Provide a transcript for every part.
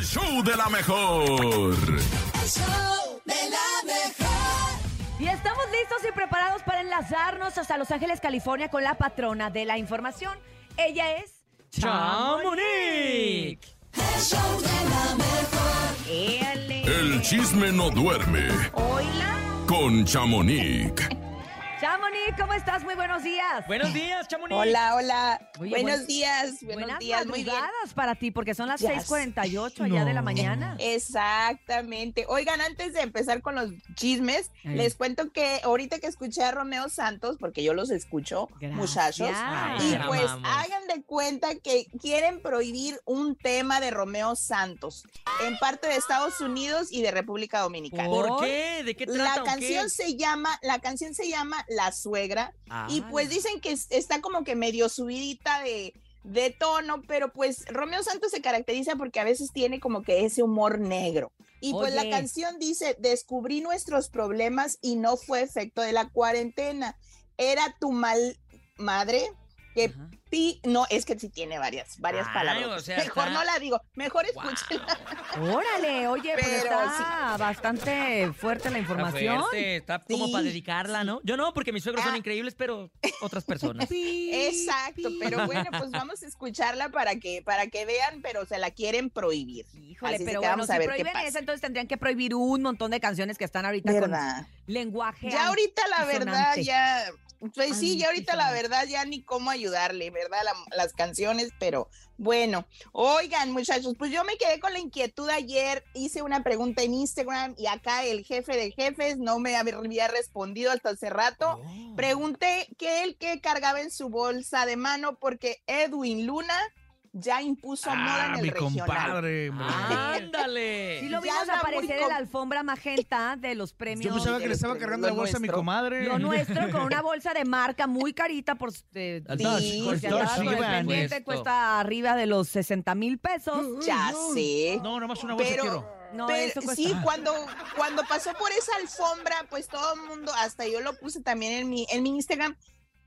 el show de la mejor. El show de la mejor. Y estamos listos y preparados para enlazarnos hasta Los Ángeles, California con la patrona de la información. Ella es ¡Chamonix! El show de la mejor. Éale. El chisme no duerme Oila. con Chamonix. Chamonix, ¿cómo estás? Muy buenos días. Buenos días, Chamonix. Hola, hola. Oye, buenos buen- días, buenos Buenas días, muy bien. para ti, porque son las Ya 6:48 allá de la mañana. Exactamente. Oigan, antes de empezar con los chismes, les cuento que ahorita que escuché a Romeo Santos, porque yo los escucho, Gracias. muchachos, Ay, y pues amamos. hagan de cuenta que quieren prohibir un tema de Romeo Santos en parte de Estados Unidos y de República Dominicana. ¿Por? ¿Por qué? ¿De qué trata La canción se llama, la canción se llama La Suegra y Ah, pues dicen que es- está como que medio subidita de, de tono, pero pues Romeo Santos se caracteriza porque a veces tiene como que ese humor negro. Y pues la canción dice, descubrí nuestros problemas y no fue efecto de la cuarentena. Era tu mal madre que Ajá. pi... No, es que sí tiene varias, varias Ay, palabras. o sea, Mejor está- no la digo, mejor Wow. escúchenla. Órale, oye, pero, Pero está bastante fuerte la Está información. fuerte, está como Sí, para dedicarla, ¿no? Yo no, porque mis suegros son Ah. increíbles, pero otras personas. Exacto, pero bueno, pues vamos a escucharla para que, para que vean, pero se la quieren prohibir. Híjole, Así pero bueno, vamos si a ver qué prohíben pasa. esa, entonces tendrían que prohibir un montón de canciones que están ahorita ¿Verdad? con lenguaje. Ya ahorita la verdad ya, pues sí, ya ahorita la verdad ya ni cómo ayudarle, ¿verdad? La- las canciones, pero bueno, oigan muchachos, pues yo me quedé con la inquietud ayer, hice una pregunta en Instagram y acá el jefe de jefes no me había respondido hasta hace rato. Oh. Pregunté qué el que cargaba en su bolsa de mano porque Edwin Luna ya impuso moda en Ah, el mi regional. compadre. ¡Ándale! Sí lo vimos aparecer en la alfombra magenta de los premios. Yo pensaba que le estaba cargando la bolsa a mi comadre. Lo nuestro con una bolsa de marca muy carita por, eh, Sí, Ram. pendiente, cuesta arriba de los 60 mil pesos. Ya sé. No, nomás una bolsa Pero- quiero. No, Pero eso cuesta. sí, cuando, cuando pasó por esa alfombra, pues todo el mundo, hasta yo lo puse también en mi, en mi Instagram,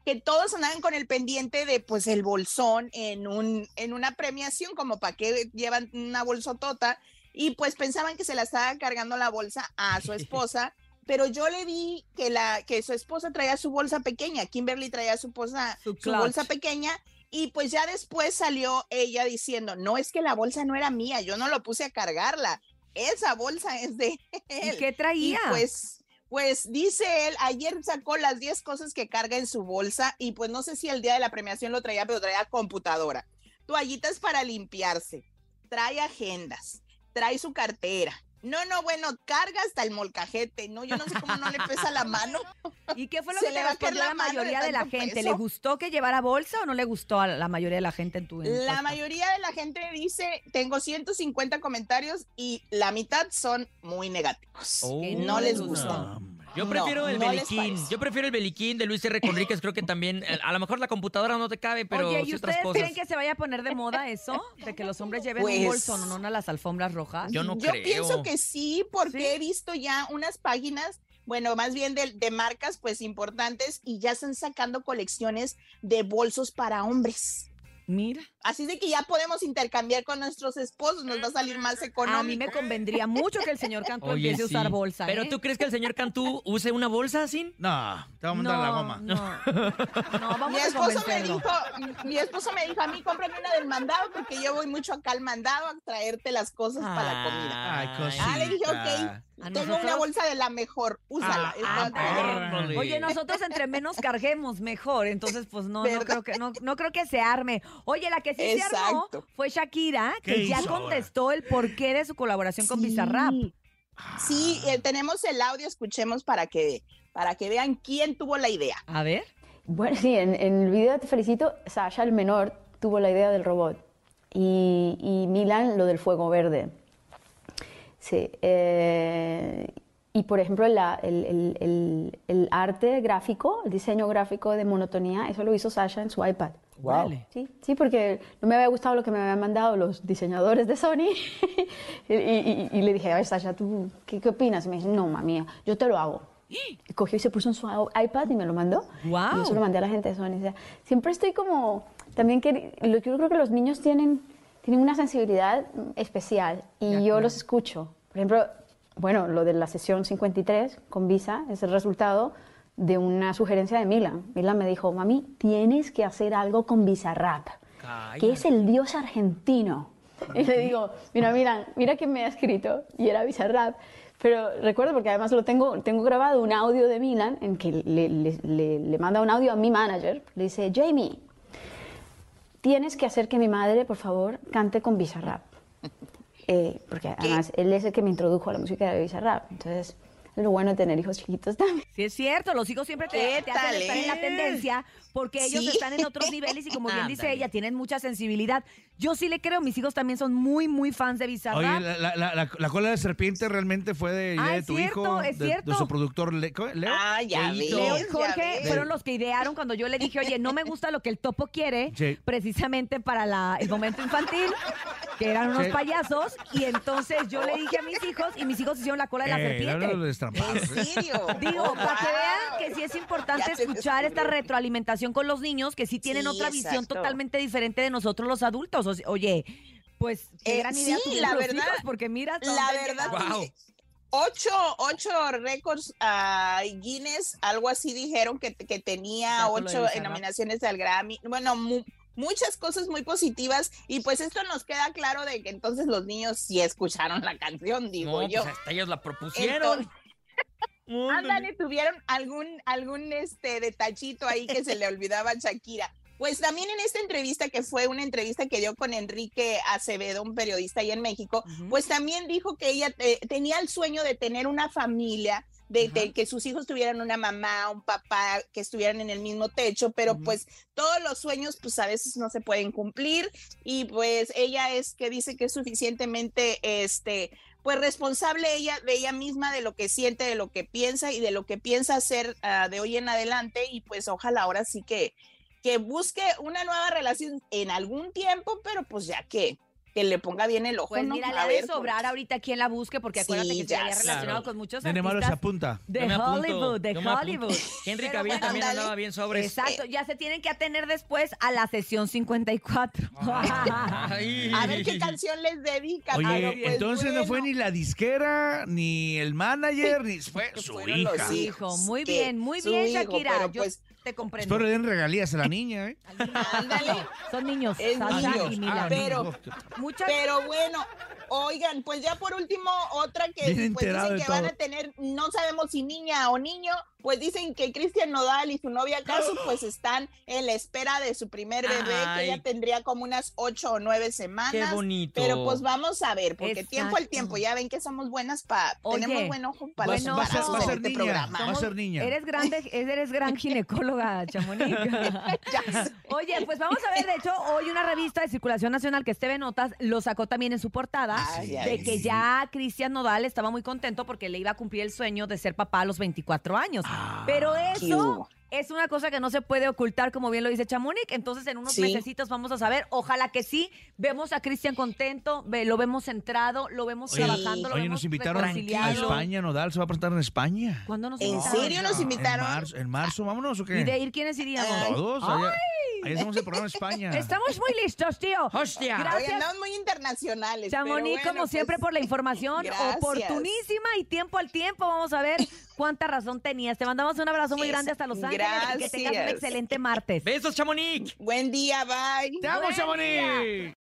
que todos andaban con el pendiente de pues el bolsón en un, en una premiación, como para que llevan una bolsotota, y pues pensaban que se la estaba cargando la bolsa a su esposa. Pero yo le vi que la que su esposa traía su bolsa pequeña, Kimberly traía su, bolsa, Su bolsa pequeña y pues ya después salió ella diciendo, no es que la bolsa no era mía, yo no lo puse a cargarla, esa bolsa es de él. ¿Y qué traía? Y pues, pues dice él, ayer sacó las 10 cosas que carga en su bolsa y pues no sé si el día de la premiación lo traía, pero traía computadora, toallitas para limpiarse, trae agendas, trae su cartera. No, no, bueno, carga hasta el molcajete, no, yo no sé cómo no le pesa la mano. ¿Y qué fue lo se que le respondió la la de mayoría de la gente? peso. ¿Le gustó que llevara bolsa o no le gustó a la mayoría de la gente en tu La encuesta? mayoría de la gente dice, tengo 150 comentarios y la mitad son muy negativos. Oh. Que no les no. Yo No, prefiero el no beliquín. Yo prefiero el beliquín de Luis R. Conríquez. Creo que también, eh, a lo mejor la computadora no te cabe, pero Oye, sí ¿y otras ustedes cosas. creen que se vaya a poner de moda eso? De que los hombres lleven un Pues- bolso, no, no a las alfombras rojas. Yo no Yo creo. pienso que sí, porque ¿Sí? he visto ya unas páginas, bueno, más bien de, de marcas pues importantes y ya están sacando colecciones de bolsos para hombres. Mira, Así de que ya podemos intercambiar con nuestros esposos, nos va a salir más económico. a mí me convendría mucho que el señor Cantú Oye, empiece a usar sí. bolsa. ¿Pero ¿eh? tú crees que el señor Cantú use una bolsa así? No, te voy a mandar a la goma. No, no, vamos Mi a esposo me convencerlo. dijo, mi esposo me dijo a mí, cómprame una del mandado porque yo voy mucho acá al mandado a traerte las cosas para la comida. Ay, Ah, le dije, cosita. ¿A Tengo nosotros? una bolsa de la mejor, úsala. Ah, ah. Oye, nosotros entre menos carguemos, mejor. Entonces, pues no, no creo que no, no creo que se arme. Oye, la que sí se armó fue Shakira, ¿Qué que ya ahora? contestó el porqué de su colaboración con. Bizarrap. Sí, eh, tenemos el audio, escuchemos para que, para que vean quién tuvo la idea. A ver. Bueno, sí, en, en el video Te Felicito, Sasha, el menor, tuvo la idea del robot y, y Milan lo del fuego verde. Sí. eh, y por ejemplo, la- el, el- el- el arte gráfico, el diseño gráfico de monotonía, eso lo hizo Sasha en su iPad. Órale. Sí, sí, porque no me había gustado lo que me habían mandado los diseñadores de Sony. y, y- y le dije, a ver, Sasha, ¿tú qué, qué opinas? Y me dice, no, mami, yo te lo hago. Y cogió y se puso en su iPad y me lo mandó. Guau. Y yo se lo mandé a la gente de Sony. O sea, siempre estoy como, también que, yo creo que los niños tienen tienen una sensibilidad especial y yo los escucho. Por ejemplo, bueno, lo de la sesión 53 con Visa es el resultado de una sugerencia de Milan. Milan me dijo, mami, tienes que hacer algo con Bizarrap, que es el dios argentino. Y le digo, mira, Milan, mira que me ha escrito, y era Bizarrap. Pero recuerdo, porque además lo tengo, tengo grabado un audio de Milan en que le, le- le- le manda un audio a mi manager. Le dice, Jamie, tienes que hacer que mi madre, por favor, cante con Bizarrap. Eh, porque además él es el que me introdujo a la música de Bizarrap. Entonces, es lo bueno de tener hijos chiquitos también. Sí, es cierto, los hijos siempre te, ¿Qué te hacen estar en la tendencia porque ellos Sí. están en otros niveles y como bien dice ella, tienen mucha sensibilidad. Yo sí le creo, mis hijos también son muy, muy fans de Bizarrap. Oye, la, la- la- la- la cola de serpiente realmente fue de, idea Ah, de es tu cierto, hijo, es de, de cierto. su productor Le-. Leo. Ah, ya ves. Leo y Jorge fueron los que idearon cuando yo le dije, oye, no me gusta lo que el topo quiere, Sí. precisamente para la- el momento infantil, que eran unos payasos, y entonces yo le dije a mis hijos, y mis hijos hicieron la cola de la Eh, serpiente. ¿En serio? Digo, para que vean que sí es importante Ya se escuchar esta retroalimentación con los niños, que sí tienen Sí, otra visión exacto. totalmente diferente de nosotros los adultos. O sea, oye, pues qué Eh, gran idea sí, tuvieron la los verdad- hijos, porque mira hasta La dónde han verdad, llegado. Ocho, ocho récords ah, Guinness, algo así dijeron que, que tenía lo de ocho Bizarrap. nominaciones al Grammy. Bueno, mu- muchas cosas muy positivas y pues esto nos queda claro de que entonces los niños sí escucharon la canción, digo No, yo. pues hasta ellos la propusieron. Entonces, Ándale, tuvieron algún, algún este detallito ahí que se le olvidaba a Shakira. Pues también en esta entrevista, que fue una entrevista que dio con Enrique Acevedo, un periodista ahí en México, pues también dijo que ella eh, tenía el sueño de tener una familia, de, de que sus hijos tuvieran una mamá, un papá, que estuvieran en el mismo techo, pero pues todos los sueños pues a veces no se pueden cumplir y pues ella es que dice que es suficientemente este pues responsable ella de ella misma de lo que siente, de lo que piensa y de lo que piensa hacer ah, de hoy en adelante y pues ojalá ahora sí que que busque una nueva relación en algún tiempo, pero pues ya que que le ponga bien el ojo, Pues ¿no? mira, le A ha de sobrar pues, ahorita quien la busque, porque acuérdate Sí, que se ya había relacionado Claro. con muchos Nene malo se artistas apunta. de Hollywood, de. Hollywood. Henry Cavill bueno, también ándale. andaba bien sobre Exacto, ya se tienen que atener después a la sesión 54. Ay. a ver qué canción les dedica. Oye, pero, pues, entonces no fue ni la disquera, ni el manager, ni fue su los hija. hijos. Hijo, muy bien, muy bien, hijo, Shakira. pero, Yo pues, te comprendo. Espero le den regalías a la niña, ¿eh? Ándale. Son niños, Es Sasha y Ah, pero-. Muchas Pero bueno, oigan, pues ya por último, otra que Bien pues enterado dicen de que van todo. a tener, no sabemos si niña o niño, pues dicen que Cristian Nodal y su novia Casu pues están en la espera de su primer bebé, Ay. que ella tendría como unas ocho o nueve semanas. Qué bonito. Pero pues vamos a ver, porque Exacto. tiempo al tiempo, ya ven que somos buenas para, tenemos buen ojo para bueno, los Va a ser, embarazos va a en este niña, programa. va a ser niña. Eres grande, eres gran ginecóloga, Chamonix. Ya. Oye, pues vamos a ver, de hecho, hoy una revista de circulación nacional que es TV Notas lo sacó también en su portada Ay, de ay, que sí. ya Cristian Nodal estaba muy contento porque le iba a cumplir el sueño de ser papá a los 24 años. Pero qué eso es una cosa que no se puede ocultar, como bien lo dice Chamonix. Entonces, en unos Sí. mesecitos vamos a saber. Ojalá que sí. Vemos a Cristian contento, ve- lo vemos centrado, lo vemos Oye, trabajando, lo oye, vemos nos invitaron a. España, Nodal se va a presentar en España. ¿Cuándo nos ¿En invitaron? serio nos invitaron? En marzo, en marzo, vámonos o qué? ¿Y de ir quiénes iríamos? Todos, allá, hacemos el programa en España. Estamos muy listos, tío. ¡Hostia! Gracias. Oigan, andamos muy internacionales. pero Chamonix, bueno, como pues, siempre, por la información gracias. oportunísima y tiempo al tiempo. Vamos a ver cuánta razón tenías. Te mandamos un abrazo muy grande hasta Los Ángeles y que tengas un Gracias. excelente martes. ¡Besos, Chamonix! Buen día, bye. ¡Te amo, Chamonix!